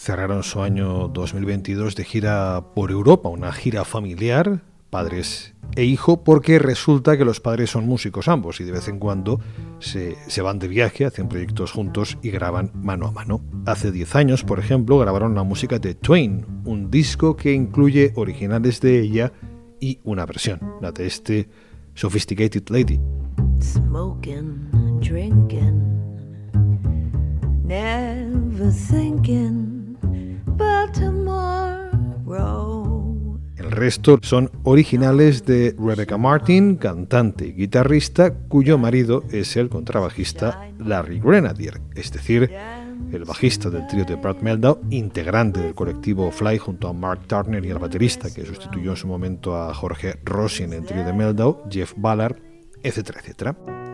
cerraron su año 2022 de gira por Europa, una gira familiar, padres e hijo, porque resulta que los padres son músicos ambos y de vez en cuando se, se van de viaje, hacen proyectos juntos y graban mano a mano. Hace 10 años, por ejemplo, grabaron la música de Twain, un disco que incluye originales de ella y una versión, la de este Sophisticated Lady. El resto son originales de Rebecca Martin, cantante y guitarrista, cuyo marido es el contrabajista Larry Grenadier, es decir, el bajista del trío de Brad Meldau, integrante del colectivo Fly junto a Mark Turner y el baterista que sustituyó en su momento a Jorge Rossi en el trío de Meldau, Jeff Ballard, etcétera, etcétera.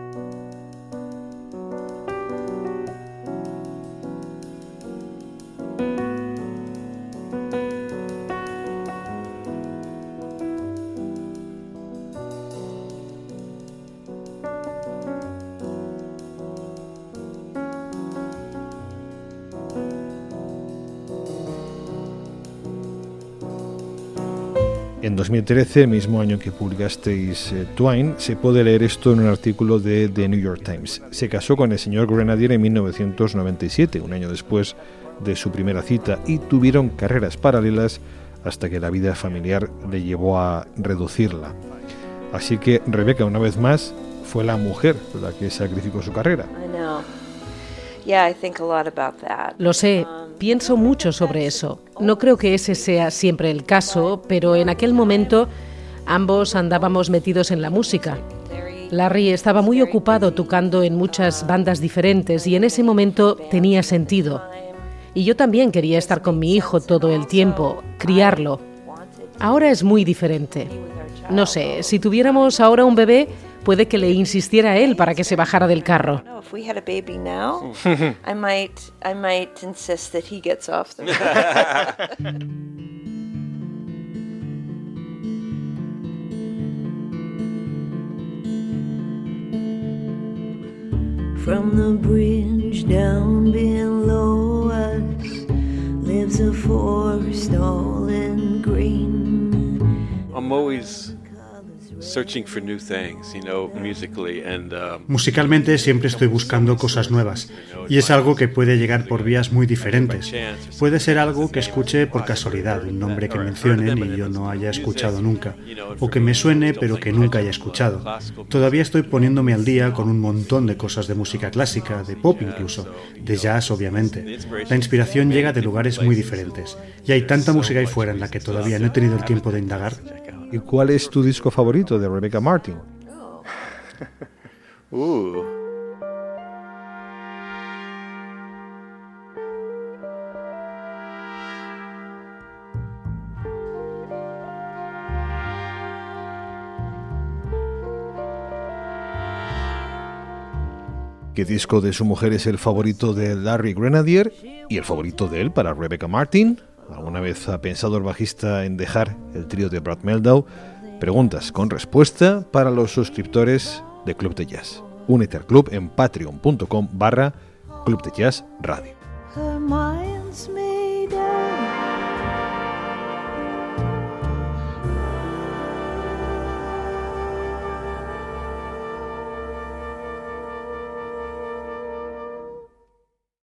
En 2013, el mismo año que publicasteis eh, Twine, se puede leer esto en un artículo de The New York Times. Se casó con el señor Grenadier en 1997, un año después de su primera cita, y tuvieron carreras paralelas hasta que la vida familiar le llevó a reducirla. Así que Rebeca, una vez más, fue la mujer la que sacrificó su carrera. Lo sé, pienso mucho sobre eso. No creo que ese sea siempre el caso, pero en aquel momento ambos andábamos metidos en la música. Larry estaba muy ocupado tocando en muchas bandas diferentes y en ese momento tenía sentido. Y yo también quería estar con mi hijo todo el tiempo, criarlo. Ahora es muy diferente. No sé, si tuviéramos ahora un bebé, puede que le insistiera a él para que se bajara del carro. From the bridge down below us lives a forest all in green. I'm always Musicalmente siempre estoy buscando cosas nuevas y es algo que puede llegar por vías muy diferentes. Puede ser algo que escuche por casualidad, un nombre que mencionen y yo no haya escuchado nunca, o que me suene pero que nunca haya escuchado. Todavía estoy poniéndome al día con un montón de cosas de música clásica, de pop incluso, de jazz obviamente. La inspiración llega de lugares muy diferentes y hay tanta música ahí fuera en la que todavía no he tenido el tiempo de indagar ¿Y cuál es tu disco favorito de Rebecca Martin? uh. ¿Qué disco de su mujer es el favorito de Larry Grenadier y el favorito de él para Rebecca Martin? ¿Alguna vez ha pensado el bajista en dejar el trío de Brad Meldau? Preguntas con respuesta para los suscriptores de Club de Jazz. Únete al club en patreon.com barra Club de Jazz Radio.